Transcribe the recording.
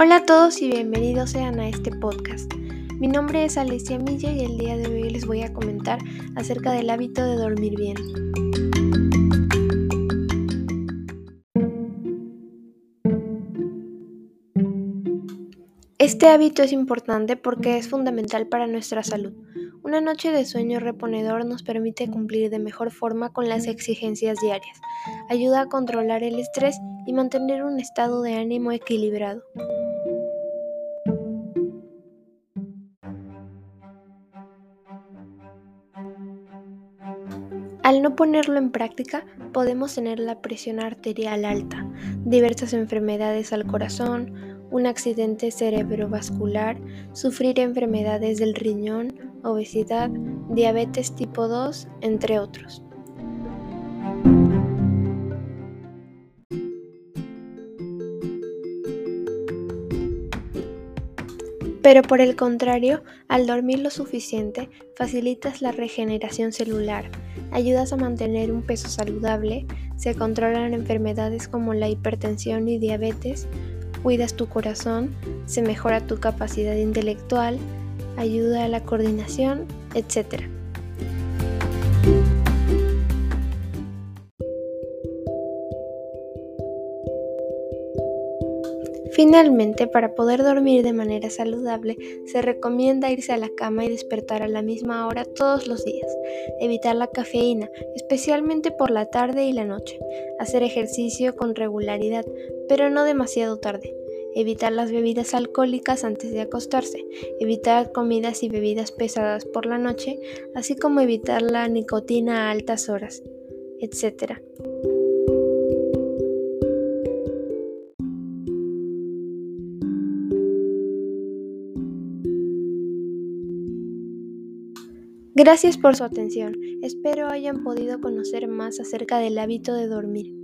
Hola a todos y bienvenidos sean a este podcast. Mi nombre es Alicia Milla y el día de hoy les voy a comentar acerca del hábito de dormir bien. Este hábito es importante porque es fundamental para nuestra salud. Una noche de sueño reponedor nos permite cumplir de mejor forma con las exigencias diarias, ayuda a controlar el estrés y mantener un estado de ánimo equilibrado. Al no ponerlo en práctica, podemos tener la presión arterial alta, diversas enfermedades al corazón, un accidente cerebrovascular, sufrir enfermedades del riñón, obesidad, diabetes tipo 2, entre otros. Pero por el contrario, al dormir lo suficiente, facilitas la regeneración celular, ayudas a mantener un peso saludable, se controlan enfermedades como la hipertensión y diabetes, cuidas tu corazón, se mejora tu capacidad intelectual, ayuda a la coordinación, etc. Finalmente, para poder dormir de manera saludable, se recomienda irse a la cama y despertar a la misma hora todos los días, evitar la cafeína, especialmente por la tarde y la noche, hacer ejercicio con regularidad, pero no demasiado tarde, evitar las bebidas alcohólicas antes de acostarse, evitar comidas y bebidas pesadas por la noche, así como evitar la nicotina a altas horas, etc. Gracias por su atención. Espero hayan podido conocer más acerca del hábito de dormir.